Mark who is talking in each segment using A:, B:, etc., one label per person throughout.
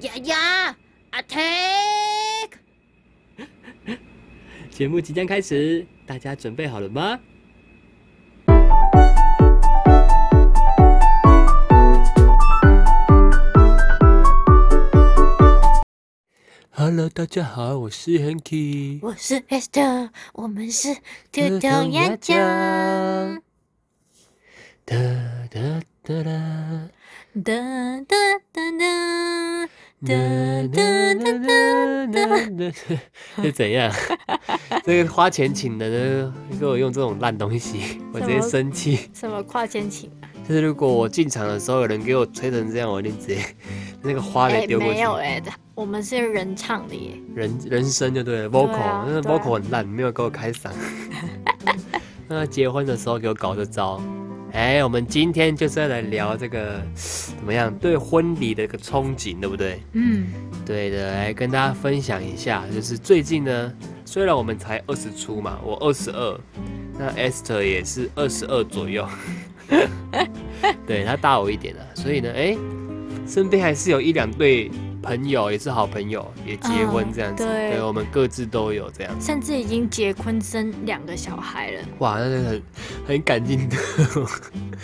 A: 呀呀，attack！
B: 节目即将开始，大家准备好了吗？Hello，大家好，我是 Hanky，
A: 我是 Esther，我们是兔兔鸭酱。哒哒哒哒，哒哒哒哒。哒哒哒
B: 哒哒，是怎样？这个花钱请的呢，给我用这种烂东西，我直接生气。
A: 什么花钱请？
B: 就是如果我进场的时候有人给我吹成这样，我一定直接那个花给丢过去。
A: 没有哎，我们是人唱的耶。
B: 人人声就对了，vocal，那 vocal 很烂，没有给我开嗓。那结婚的时候给我搞这招。哎，我们今天就是要来聊这个怎么样对婚礼的一个憧憬，对不对？嗯，对的，来跟大家分享一下，就是最近呢，虽然我们才二十出嘛，我二十二，那 Esther 也是二十二左右，对他大我一点啊，所以呢，哎，身边还是有一两对。朋友也是好朋友，也结婚这样子，对，我们各自都有这样，
A: 甚至已经结婚生两个小孩了。
B: 哇，那是很很感激的。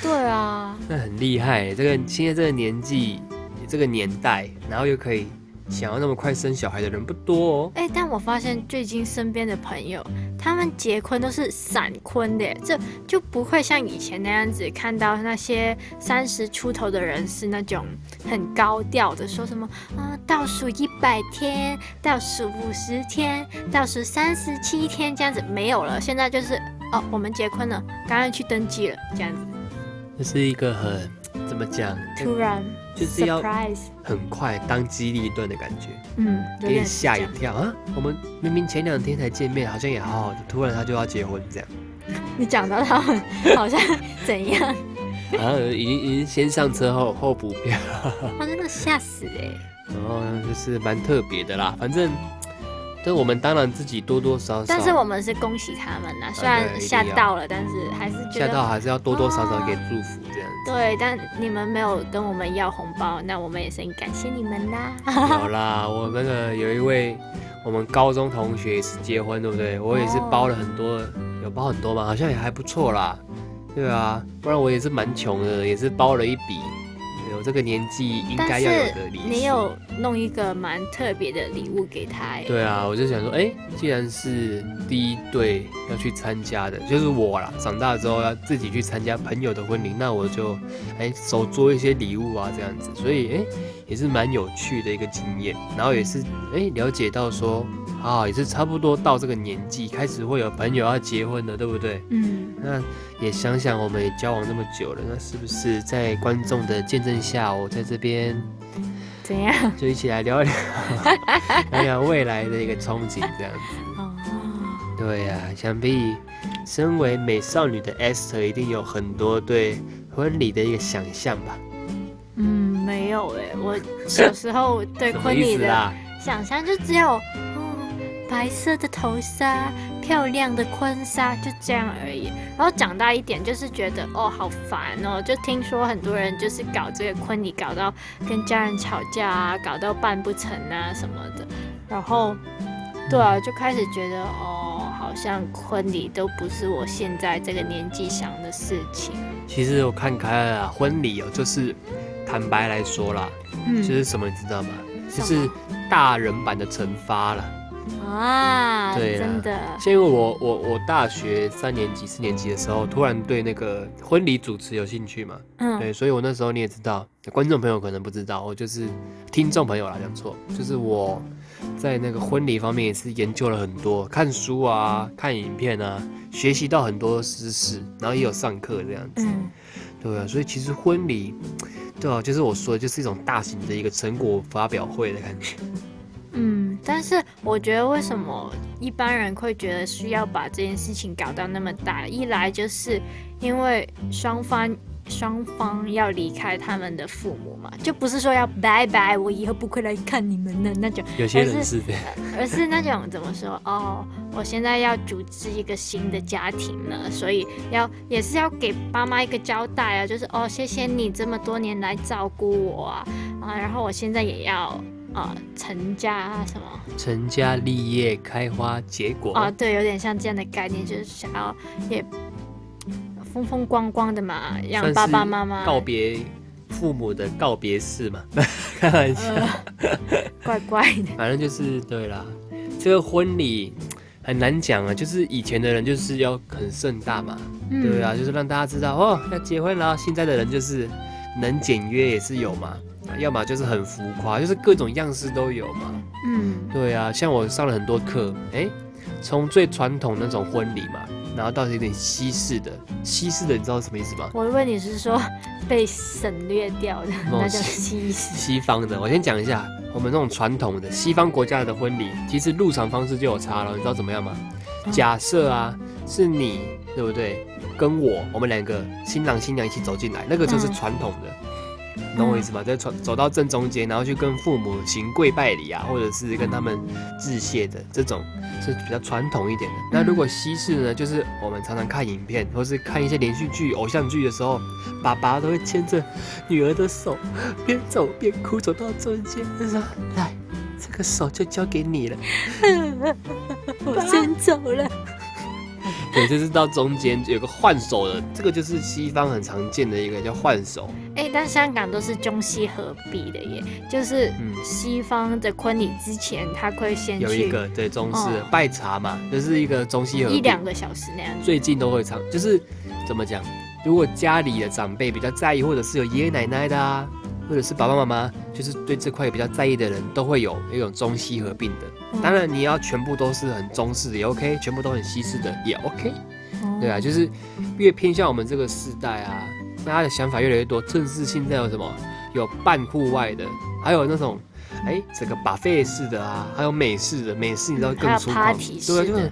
A: 对啊，
B: 那很厉害。这个现在这个年纪，这个年代，然后又可以。想要那么快生小孩的人不多哦。
A: 哎，但我发现最近身边的朋友，他们结婚都是闪婚的，这就不会像以前那样子看到那些三十出头的人是那种很高调的，说什么啊倒数一百天，倒数五十天，倒数三十七天这样子没有了。现在就是哦，我们结婚了，赶快去登记了这样子。
B: 这是一个很怎么讲？
A: 突然。
B: 就是要很快当机立断的感觉，嗯，给你吓一跳啊！我们明明前两天才见面，好像也好好的，突然他就要结婚这样。
A: 你讲到他们好像怎样？
B: 好像已经已经先上车后后补票，
A: 他真的吓死哎！
B: 然后，就是蛮特别的啦，反正。但我们当然自己多多少少，
A: 但是我们是恭喜他们呐，虽然吓到了，但是还是
B: 吓到还是要多多少少给祝福。
A: 对，但你们没有跟我们要红包，那我们也是很感谢你们啦。
B: 有啦，我那个有一位我们高中同学也是结婚，对不对？我也是包了很多，有包很多嘛？好像也还不错啦。对啊，不然我也是蛮穷的，也是包了一笔。有这个年纪应该要有的礼物，
A: 你有弄一个蛮特别的礼物给他。
B: 对啊，我就想说，哎，既然是第一对要去参加的，就是我啦，长大之后要自己去参加朋友的婚礼，那我就哎手做一些礼物啊，这样子，所以哎也是蛮有趣的一个经验，然后也是哎了解到说。啊，也是差不多到这个年纪，开始会有朋友要结婚了，对不对？嗯，那也想想，我们也交往那么久了，那是不是在观众的见证下，我在这边
A: 怎样？
B: 就一起来聊一聊，聊聊未来的一个憧憬，这样子。哦，对呀，想必身为美少女的 Esther 一定有很多对婚礼的一个想象吧？
A: 嗯，没有哎，我小时候对 婚礼的想象就只有。白色的头纱，漂亮的婚纱，就这样而已。然后长大一点，就是觉得哦，好烦哦。就听说很多人就是搞这个婚礼，搞到跟家人吵架啊，搞到办不成啊什么的。然后，对啊，就开始觉得哦，好像婚礼都不是我现在这个年纪想的事情。
B: 其实我看开了，婚礼哦，就是坦白来说啦，嗯，就是什么，你知道吗？就是大人版的惩罚了。
A: 啊，对，真的。
B: 像因为我我我大学三年级四年级的时候，突然对那个婚礼主持有兴趣嘛，嗯，对，所以我那时候你也知道，观众朋友可能不知道，我就是听众朋友啦，讲错，就是我在那个婚礼方面也是研究了很多，看书啊，看影片啊，学习到很多知识，然后也有上课这样子，嗯，对啊，所以其实婚礼，对啊，就是我说的，就是一种大型的一个成果发表会的感觉。
A: 嗯，但是我觉得为什么一般人会觉得需要把这件事情搞到那么大？一来就是因为双方双方要离开他们的父母嘛，就不是说要拜拜，我以后不会来看你们的那种。
B: 有些人是的，
A: 而是那种怎么说？哦，我现在要组织一个新的家庭了，所以要也是要给爸妈一个交代啊，就是哦，谢谢你这么多年来照顾我啊，啊，然后我现在也要。啊成家什么
B: 成家立业开花结果
A: 啊，对，有点像这样的概念，就是想要也风风光光的嘛，让爸爸妈妈
B: 告别父母的告别式嘛，开玩笑，
A: 怪怪的，
B: 反正就是对啦，这个婚礼。很难讲啊，就是以前的人就是要很盛大嘛，对啊，就是让大家知道哦要结婚了。现在的人就是能简约也是有嘛，要么就是很浮夸，就是各种样式都有嘛。嗯，对啊，像我上了很多课，哎，从最传统那种婚礼嘛，然后到有点西式的，西式的你知道什么意思吗？
A: 我以为你是说 被省略掉的，那叫西式。
B: 西方的，我先讲一下。我们那种传统的西方国家的婚礼，其实入场方式就有差了，你知道怎么样吗？假设啊，是你对不对？跟我，我们两个新郎新娘一起走进来，那个就是传统的，懂我意思吗？在走走到正中间，然后去跟父母行跪拜礼啊，或者是跟他们致谢的这种。是比较传统一点的。那如果西式呢，就是我们常常看影片，或是看一些连续剧、偶像剧的时候，爸爸都会牵着女儿的手，边走边哭，走到中间，他说：“来，这个手就交给你了，
A: 我先走了。”
B: 对，就是到中间有个换手的，这个就是西方很常见的一个叫换手。
A: 哎，但香港都是中西合璧的耶，就是西方的婚礼之前，他会先
B: 有一个对中式拜茶嘛，就是一个中西合
A: 一两个小时那样。
B: 最近都会唱，就是怎么讲？如果家里的长辈比较在意，或者是有爷爷奶奶的啊。或者是爸爸妈妈，就是对这块比较在意的人，都会有一种中西合并的。当然，你要全部都是很中式的也 OK，全部都很西式的也 OK。对啊，就是越偏向我们这个时代啊，大家的想法越来越多。正式现在有什么？有半户外的，还有那种哎，整个把费式的啊，还有美式的。美式你知道更粗犷，对，就是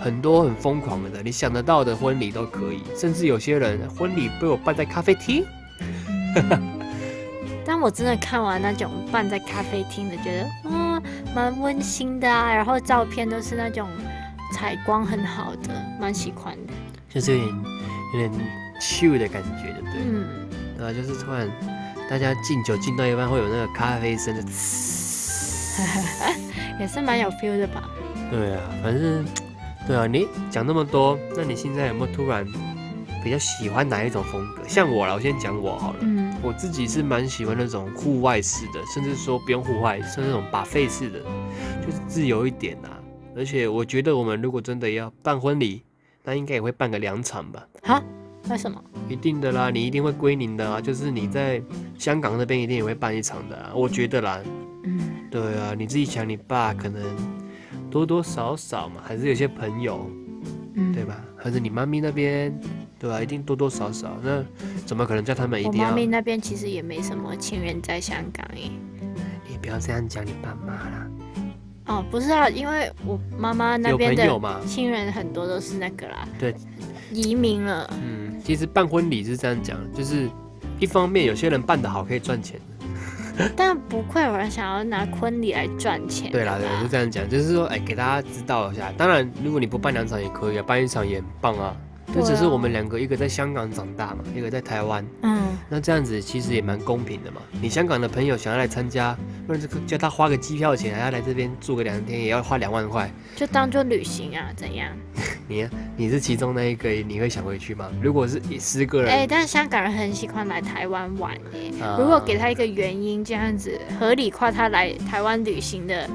B: 很多很疯狂的，你想得到的婚礼都可以。甚至有些人婚礼被我办在咖啡厅。
A: 但我真的看完那种办在咖啡厅的，觉得嗯蛮温馨的啊，然后照片都是那种采光很好的，蛮喜欢的，
B: 就是有点有点 chill 的感觉，对不对？嗯，对啊，就是突然大家敬酒敬到一半会有那个咖啡声的，
A: 也是蛮有 feel 的吧？
B: 对啊，反正对啊，你讲那么多，那你现在有没有突然？比较喜欢哪一种风格？像我啦，我先讲我好了。嗯，我自己是蛮喜欢那种户外式的，甚至说不用户外，是那种把费式的，就是自由一点呐。而且我觉得我们如果真的要办婚礼，那应该也会办个两场吧？
A: 哈？为什么？
B: 一定的啦，你一定会归零的啊。就是你在香港那边一定也会办一场的啊。我觉得啦，嗯，对啊，你自己想，你爸可能多多少少嘛，还是有些朋友，嗯，对吧？还是你妈咪那边。对吧？一定多多少少，那怎么可能叫他们一定要？
A: 我妈咪那边其实也没什么亲人在香港耶。
B: 你不要这样讲你爸妈啦。
A: 哦，不是啊，因为我妈妈那边的亲人很多都是那个啦，
B: 对，
A: 移民了。
B: 嗯，其实办婚礼是这样讲，就是一方面有些人办得好可以赚钱，
A: 但不会有人想要拿婚礼来赚钱。
B: 对啦，对，就这样讲，就是说，哎，给大家知道一下。当然，如果你不办两场也可以啊，办一场也很棒啊。这只是我们两个，一个在香港长大嘛，一个在台湾。嗯，那这样子其实也蛮公平的嘛。你香港的朋友想要来参加，或者叫他花个机票钱，还要来这边住个两天，也要花两万块，
A: 就当做旅行啊？怎样？
B: 你你是其中那一个，你会想回去吗？如果是十个人，
A: 哎，但是香港人很喜欢来台湾玩耶。如果给他一个原因，这样子合理化他来台湾旅行的。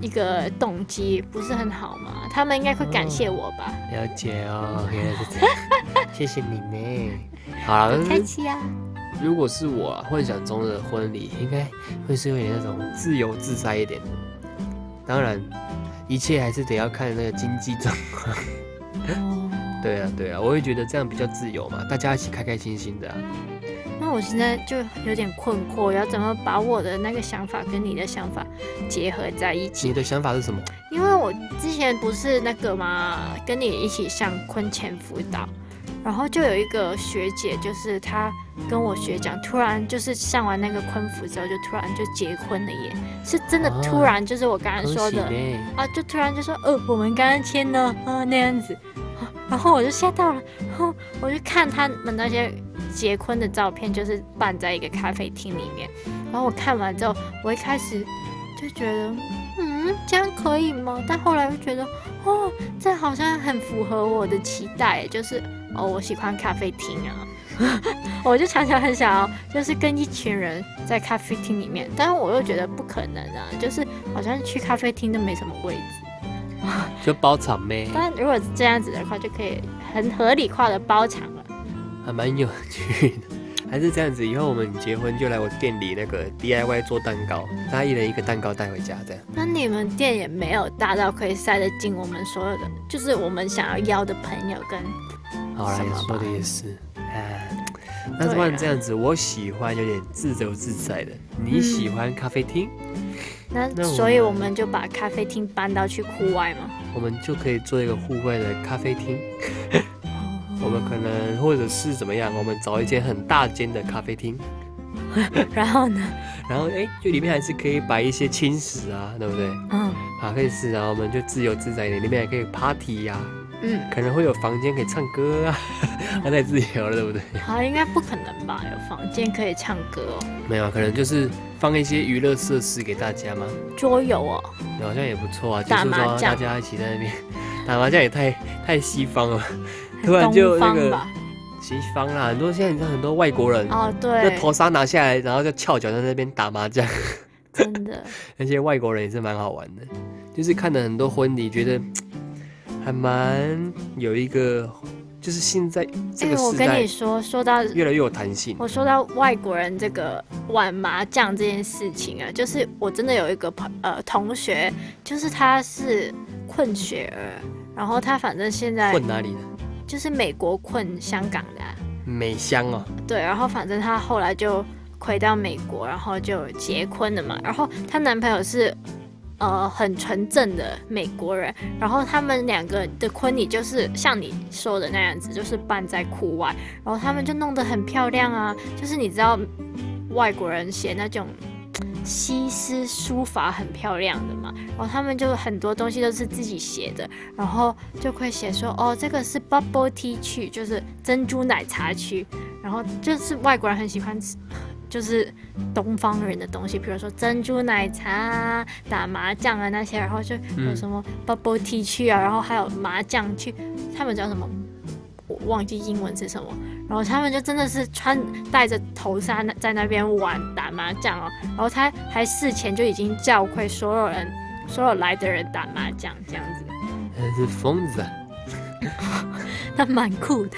A: 一个动机不是很好吗？他们应该会感谢我吧？
B: 了解哦，原来是这样，谢谢你呢。好了，
A: 开心啊！
B: 如果是我幻想中的婚礼，应该会是有点那种自由自在一点。当然，一切还是得要看那个经济状况。哦，对啊，对啊，我会觉得这样比较自由嘛，大家一起开开心心的。
A: 那我现在就有点困惑，要怎么把我的那个想法跟你的想法结合在一起？
B: 你的想法是什么？
A: 因为我之前不是那个嘛，跟你一起上婚前辅导，然后就有一个学姐，就是她跟我学讲，突然就是上完那个婚服之后，就突然就结婚了耶，是真的突然，就是我刚刚说的啊，就突然就说，呃，我们刚刚签了啊那样子，然后我就吓到了，然后我就看他们那些。结婚的照片就是办在一个咖啡厅里面，然后我看完之后，我一开始就觉得，嗯，这样可以吗？但后来又觉得，哦，这好像很符合我的期待，就是哦，我喜欢咖啡厅啊，我就常常很想要，就是跟一群人在咖啡厅里面，但是我又觉得不可能啊，就是好像去咖啡厅都没什么位置，
B: 就包场呗。
A: 但如果这样子的话，就可以很合理化的包场了，
B: 还蛮有趣的。还是这样子，以后我们结婚就来我店里那个 DIY 做蛋糕，大家一人一个蛋糕带回家，这样。
A: 那你们店也没有大到可以塞得进我们所有的，就是我们想要邀的朋友跟。
B: 好啦，说的也是，哎，那不然这样子，我喜欢有点自由自在的，你喜欢咖啡厅？
A: 那所以我们就把咖啡厅搬到去户外嘛。
B: 我们就可以做一个户外的咖啡厅。我们可能或者是怎么样，我们找一间很大间的咖啡厅，
A: 然后呢？
B: 然后哎，就里面还是可以摆一些轻食啊，对不对？嗯，啊可以是啊，我们就自由自在一点，里面还可以 party 呀，嗯，可能会有房间可以唱歌啊，那太自由了，对不对？
A: 好，应该不可能吧？有房间可以唱歌哦？
B: 没有，可能就是放一些娱乐设施给大家吗？
A: 桌游哦，
B: 好像也不错啊，就是说大家一起在那边打麻将也太 太西方了。突然就那个西方啦，很多现在你看很多外国人
A: 哦，对，
B: 那头纱拿下来，然后就翘脚在那边打麻将，
A: 真的。
B: 那些外国人也是蛮好玩的，就是看了很多婚礼，觉得 还蛮有一个，就是现在这个
A: 我跟你说，说到
B: 越来越有弹性。
A: 我说到外国人这个玩麻将这件事情啊，就是我真的有一个朋呃同学，就是他是混血儿，然后他反正现在
B: 混哪里的？
A: 就是美国困香港的
B: 美香哦，
A: 对，然后反正他后来就回到美国，然后就结婚了嘛。然后她男朋友是呃很纯正的美国人，然后他们两个的婚礼就是像你说的那样子，就是办在户外，然后他们就弄得很漂亮啊。就是你知道外国人写那种。西施书法很漂亮的嘛，然后他们就很多东西都是自己写的，然后就会写说哦，这个是 bubble tea 区，就是珍珠奶茶区，然后就是外国人很喜欢吃，就是东方人的东西，比如说珍珠奶茶啊、打麻将啊那些，然后就有什么 bubble tea 去啊，然后还有麻将去，他们叫什么？我忘记英文是什么。然后他们就真的是穿戴着头纱在那边玩打麻将哦，然后他还事前就已经教会所有人，所有来的人打麻将这样子。
B: 他是疯子，
A: 他蛮酷的，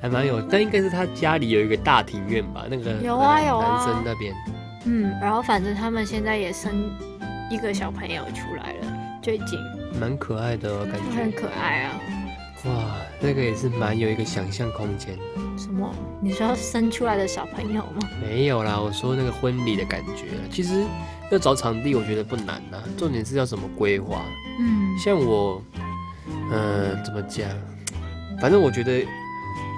B: 还蛮有，但应该是他家里有一个大庭院吧？那个
A: 有啊有啊，
B: 男生那边。
A: 嗯，然后反正他们现在也生一个小朋友出来了，最近。
B: 蛮可爱的感觉。
A: 很可爱啊。
B: 哇，那个也是蛮有一个想象空间。
A: 什么？你说生出来的小朋友吗？
B: 没有啦，我说那个婚礼的感觉。其实要找场地，我觉得不难呐，重点是要怎么规划。嗯，像我，嗯，怎么讲？反正我觉得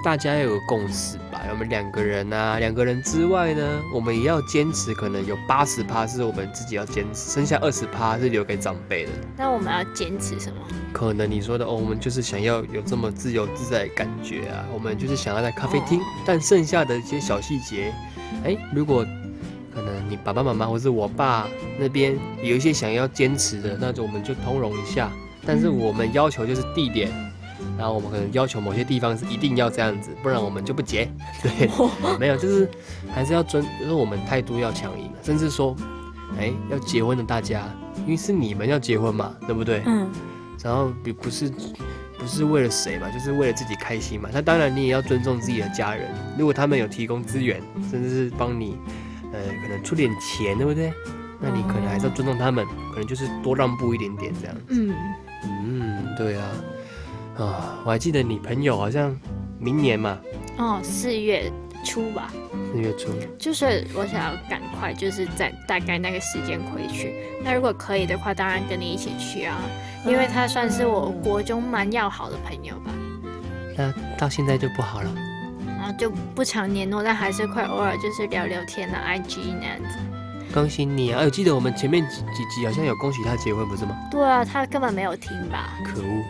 B: 大家要有个共识吧。我们两个人啊，两个人之外呢，我们也要坚持，可能有八十趴是我们自己要坚持，剩下二十趴是留给长辈的。
A: 那我们要坚持什么？
B: 可能你说的哦，我们就是想要有这么自由自在的感觉啊，我们就是想要在咖啡厅，但剩下的一些小细节，哎，如果可能你爸爸妈妈或是我爸那边有一些想要坚持的，那就我们就通融一下。但是我们要求就是地点，然后我们可能要求某些地方是一定要这样子，不然我们就不结。对，没有，就是还是要尊，就是我们态度要强硬，甚至说，哎，要结婚的大家，因为是你们要结婚嘛，对不对？嗯。然后不不是不是为了谁嘛，就是为了自己开心嘛。那当然你也要尊重自己的家人，如果他们有提供资源，甚至是帮你，呃，可能出点钱，对不对？那你可能还是要尊重他们，可能就是多让步一点点这样。嗯嗯，对啊，啊，我还记得你朋友好像明年嘛，
A: 哦，四月。初吧，
B: 四月初，
A: 就是我想要赶快，就是在大概那个时间回去。那如果可以的话，当然跟你一起去啊，因为他算是我国中蛮要好的朋友吧。
B: 那到现在就不好了，
A: 然后就不常联络，但还是会偶尔就是聊聊天啊，IG 那样子。
B: 恭喜你啊！我记得我们前面几几集好像有恭喜他结婚，不是吗？
A: 对啊，他根本没有听吧？
B: 可恶！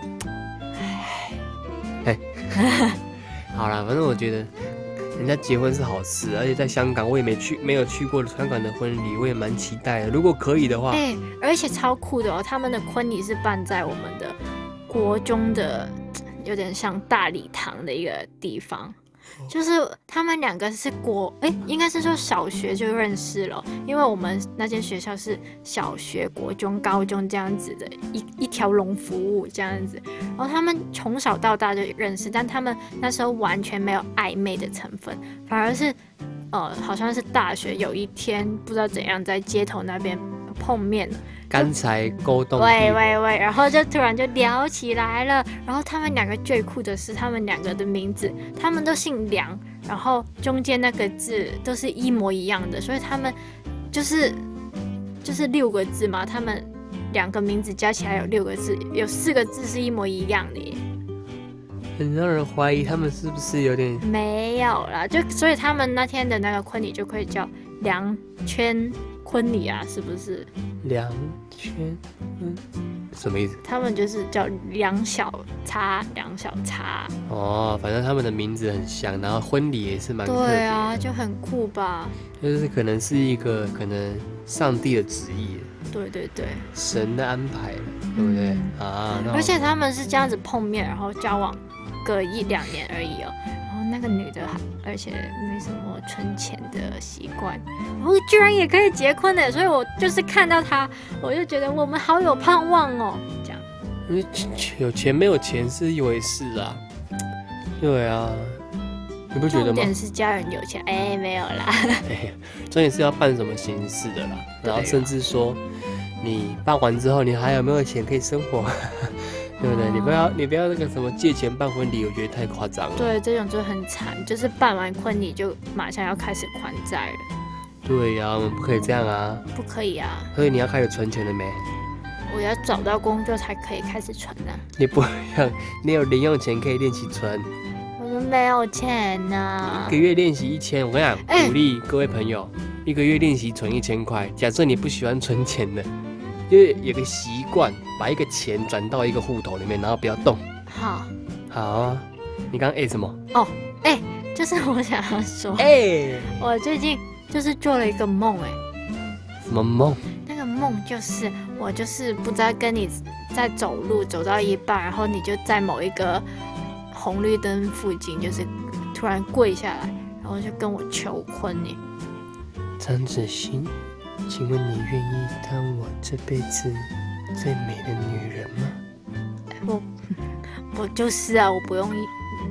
B: 好了，反正我觉得。人家结婚是好事，而且在香港我也没去，没有去过香港的婚礼，我也蛮期待的。如果可以的话，
A: 哎，而且超酷的哦，他们的婚礼是办在我们的国中的，有点像大礼堂的一个地方。就是他们两个是国哎，应该是说小学就认识了，因为我们那间学校是小学、国中、高中这样子的一一条龙服务这样子，然后他们从小到大就认识，但他们那时候完全没有暧昧的成分，反而是呃，好像是大学有一天不知道怎样在街头那边碰面了。
B: 刚才沟通，
A: 喂喂喂，然后就突然就聊起来了。然后他们两个最酷的是，他们两个的名字，他们都姓梁，然后中间那个字都是一模一样的，所以他们就是就是六个字嘛。他们两个名字加起来有六个字，有四个字是一模一样的耶。
B: 很让人怀疑他们是不是有点
A: 没有啦，就所以他们那天的那个婚礼就可以叫梁圈。婚礼啊，是不是？
B: 两圈，嗯，什么意思？
A: 他们就是叫两小叉，两小叉。
B: 哦，反正他们的名字很像，然后婚礼也是蛮
A: 对啊，就很酷吧？
B: 就是可能是一个可能上帝的旨意。
A: 对对对，
B: 神的安排，对不对啊？
A: 而且他们是这样子碰面，然后交往隔一两年而已哦。那个女的，而且没什么存钱的习惯，然后居然也可以结婚的，所以我就是看到她，我就觉得我们好有盼望哦。这样，
B: 因为有钱没有钱是一回事啊。对啊，你不觉得吗？
A: 重点是家人有钱，哎，没有啦。
B: 哎，重点是要办什么形式的啦，然后甚至说，你办完之后，你还有没有钱可以生活？对不对？你不要，你不要那个什么借钱办婚礼，我觉得太夸张了。
A: 对，这种就很惨，就是办完婚礼就马上要开始还债了。
B: 对呀，我们不可以这样啊。
A: 不可以啊。
B: 所以你要开始存钱了没？
A: 我要找到工作才可以开始存呢。
B: 你不要，你有零用钱可以练习存。
A: 我们没有钱呢。
B: 一个月练习一千，我跟你讲，鼓励各位朋友，一个月练习存一千块。假设你不喜欢存钱的。因为有个习惯，把一个钱转到一个户头里面，然后不要动。
A: 好，
B: 好啊。你刚刚哎什么？
A: 哦，哎，就是我想要说，哎，我最近就是做了一个梦，哎，
B: 什么梦？
A: 那个梦就是我就是不知道跟你在走路，走到一半，然后你就在某一个红绿灯附近，就是突然跪下来，然后就跟我求婚呢。
B: 张子欣。请问你愿意当我这辈子最美的女人吗？
A: 我我就是啊，我不用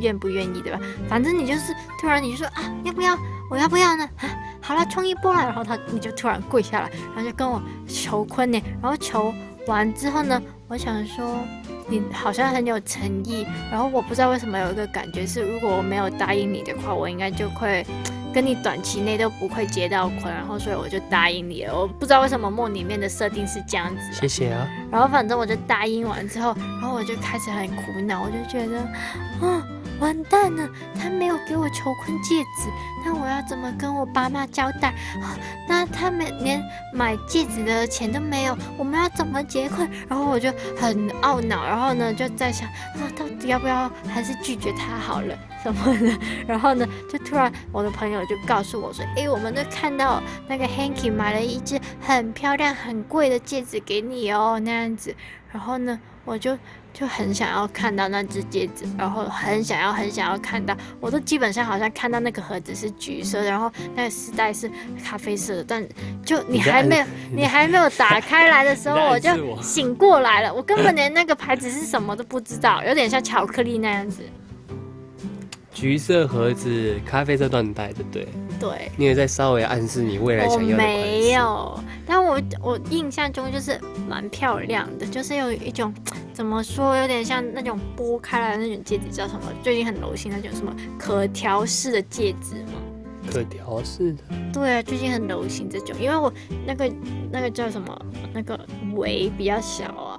A: 愿不愿意对吧？反正你就是突然你就说啊，要不要？我要不要呢？啊，好了，冲一波了，然后他你就突然跪下来，然后就跟我求婚呢。然后求完之后呢，我想说你好像很有诚意。然后我不知道为什么有一个感觉是，如果我没有答应你的话，我应该就会。跟你短期内都不会结到婚，然后所以我就答应你了。我不知道为什么梦里面的设定是这样子。
B: 谢谢啊。
A: 然后反正我就答应完之后，然后我就开始很苦恼，我就觉得，啊，完蛋了，他没有给我求婚戒指，那我要怎么跟我爸妈交代？那他们连买戒指的钱都没有，我们要怎么结婚？然后我就很懊恼，然后呢就在想，啊，到底要不要还是拒绝他好了？什么的，然后呢，就突然我的朋友就告诉我说：“哎，我们都看到那个 Hanky 买了一只很漂亮、很贵的戒指给你哦，那样子。”然后呢，我就就很想要看到那只戒指，然后很想要、很想要看到。我都基本上好像看到那个盒子是橘色，然后那个丝带是咖啡色的，但就你还没有、你还没有打开来的时候，我就醒过来了。我根本连那个牌子是什么都不知道，有点像巧克力那样子。
B: 橘色盒子，咖啡色缎带，对不对？
A: 对。
B: 你也在稍微暗示你未来想要的
A: 没有，但我我印象中就是蛮漂亮的，就是有一种怎么说，有点像那种剥开来的那种戒指，叫什么？最近很流行那种什么可调式的戒指吗？
B: 可调式的。
A: 对啊，最近很流行这种，因为我那个那个叫什么，那个围比较小啊。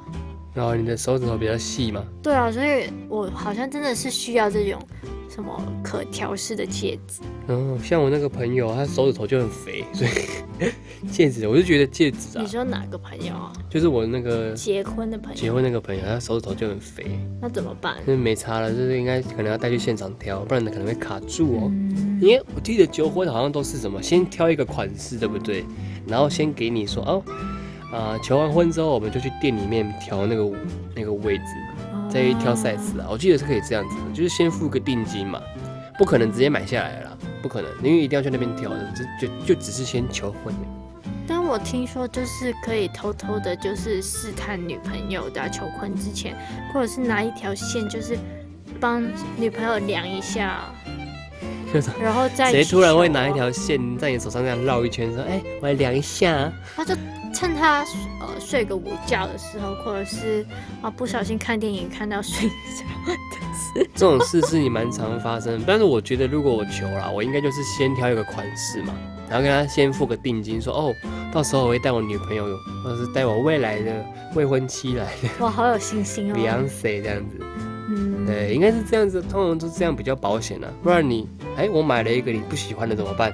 B: 然后你的手指头比较细嘛？
A: 对啊，所以我好像真的是需要这种。什么可调式的戒指。
B: 嗯，像我那个朋友，他手指头就很肥，所以 戒指我就觉得戒指啊。
A: 你说哪个朋友啊？
B: 就是我那个
A: 结婚的朋友。
B: 结婚那个朋友，他手指头就很肥。
A: 那怎么办？
B: 就是没差了，就是应该可能要带去现场挑，不然可能会卡住哦。因为我记得求婚好像都是什么，先挑一个款式，对不对？然后先给你说哦。啊，求完婚之后，我们就去店里面调那个那个位置，再去挑 size 啊。我记得是可以这样子的，就是先付个定金嘛，不可能直接买下来了，不可能，因为一定要去那边挑的，就就就只是先求婚。
A: 但我听说就是可以偷偷的，就是试探女朋友的求婚之前，或者是拿一条线，就是帮女朋友量一下，然后再
B: 谁突然会拿一条线在你手上这样绕一圈，说哎，我来量一下，
A: 他就。趁他呃睡个午觉的时候，或者是啊不小心看电影看到睡着的事，
B: 这种事是你蛮常发生。但是我觉得如果我求了，我应该就是先挑一个款式嘛，然后跟他先付个定金，说哦，到时候我会带我女朋友，或者是带我未来的未婚妻来。
A: 哇，好有信心哦
B: ！Beyonce 这样子，嗯，对，应该是这样子，通常都这样比较保险啊。不然你哎，我买了一个你不喜欢的怎么办？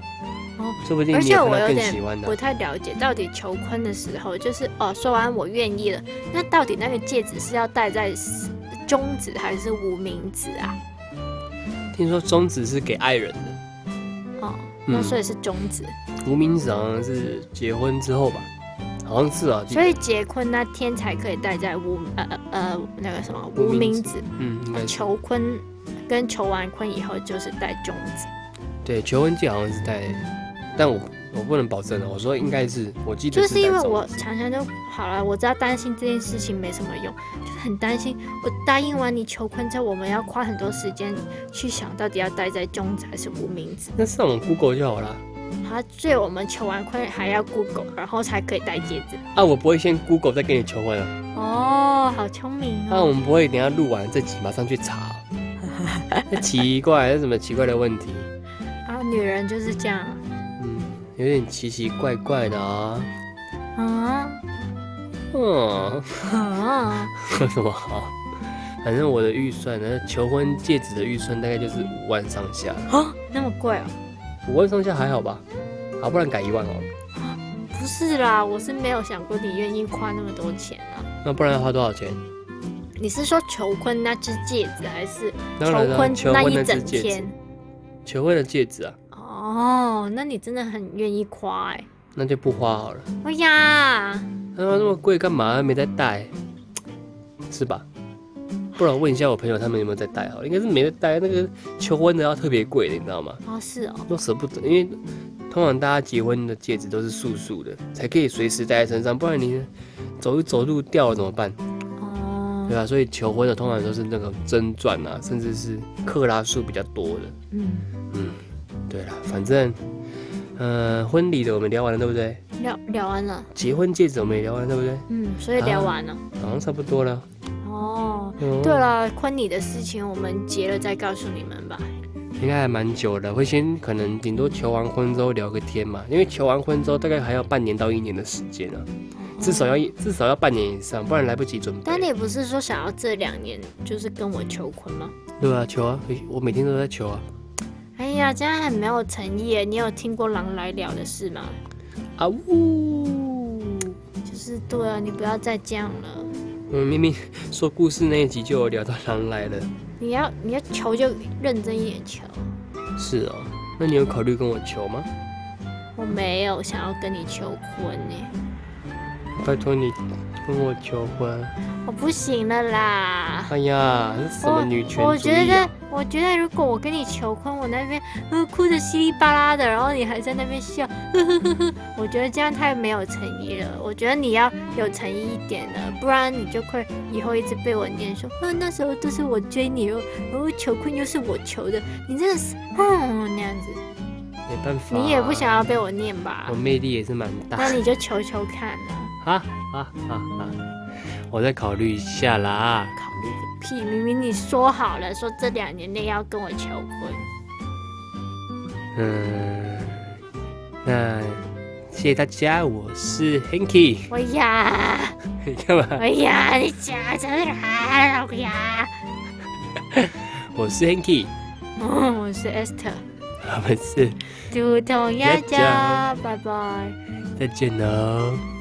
B: 说不定，
A: 而且我有点不太了解，到底求婚的时候，就是哦，说完我愿意了，那到底那个戒指是要戴在中指还是无名指啊？
B: 听说中指是给爱人的，
A: 哦，那所以是中指，
B: 无名指好像是结婚之后吧，好像是啊，
A: 所以结婚那天才可以戴在无呃呃那个什么无名指，嗯，求婚跟求完婚以后就是戴中指，
B: 对，求婚戒好像是戴。但我我不能保证了，我说应该是，我记得
A: 就是因为我常常就好了，我知道担心这件事情没什么用，就是很担心。我答应完你求婚之后，我们要花很多时间去想到底要待在中指还是无名指。
B: 那上网 Google 就好了。
A: 好，所以我们求完婚还要 Google，然后才可以戴戒指。
B: 啊，我不会先 Google 再跟你求婚啊。
A: 哦，好聪明哦。
B: 那我们不会等下录完这集马上去查。奇怪，是什么奇怪的问题？
A: 啊，女人就是这样。
B: 有点奇奇怪怪的啊！啊，嗯，啊，什么好？反正我的预算，呢求婚戒指的预算大概就是五万上下。
A: 啊，那么贵啊？
B: 五万上下还好吧？好，不然改一万哦。
A: 不是啦，我是没有想过你愿意花那么多钱啊。
B: 那不然要花多少钱？
A: 你是说求婚那只戒指，还是求婚那一整天？
B: 求婚的戒指啊。
A: 哦，那你真的很愿意夸哎，
B: 那就不花好了。
A: 哎呀，
B: 那那么贵干嘛？没在戴，是吧？不然问一下我朋友，他们有没有在戴？好，应该是没在戴。那个求婚的要特别贵的，你知道吗？
A: 哦，是哦，
B: 都舍不得，因为通常大家结婚的戒指都是素素的，才可以随时戴在身上，不然你走一走路掉了怎么办？哦，对啊，所以求婚的通常都是那种真钻啊，甚至是克拉数比较多的。嗯嗯。对了，反正，呃，婚礼的我们聊完了，对不对？
A: 聊聊完了。
B: 结婚戒指我们也聊完了，对不对？
A: 嗯，所以聊完了。
B: 好像差不多了。
A: 哦，对了，婚礼的事情我们结了再告诉你们吧。
B: 应该还蛮久的，会先可能顶多求完婚之后聊个天嘛，因为求完婚之后大概还要半年到一年的时间啊，至少要至少要半年以上，不然来不及准备。
A: 但你不是说想要这两年就是跟我求婚吗？
B: 对啊，求啊，我每天都在求啊。
A: 哎呀，这样很没有诚意。你有听过狼来了的事吗？啊呜！就是对啊，你不要再这样了。
B: 我明明说故事那一集就有聊到狼来了。
A: 你要你要求就认真一点求。
B: 是哦，那你有考虑跟我求吗？
A: 我没有想要跟你求婚呢。
B: 拜托你跟我求婚。
A: 我不行了啦！
B: 哎呀，是什么女权主义？
A: 我觉得，我觉得如果我跟你求婚，我那边呃哭的稀里巴拉的，然后你还在那边笑，呵呵呵呵，我觉得这样太没有诚意了。我觉得你要有诚意一点的，不然你就会以后一直被我念说，嗯，那时候都是我追你哦，然后求婚又是我求的，你真的是，嗯，那样子。
B: 没办法。
A: 你也不想要被我念吧？
B: 我魅力也是蛮大。
A: 那你就求求看呢。啊啊啊
B: 啊！我再考虑一下啦。
A: 考虑个屁！明明你说好了，说这两年内要跟我求婚。
B: 嗯，那谢谢大家，我是 Hanky。
A: 哎呀！
B: 你干嘛？
A: 哎呀！你假的啦！哎呀！
B: 我是 Hanky。
A: 我是 Esther，
B: 我们是
A: 猪头鸭脚，拜拜，
B: 再见喽。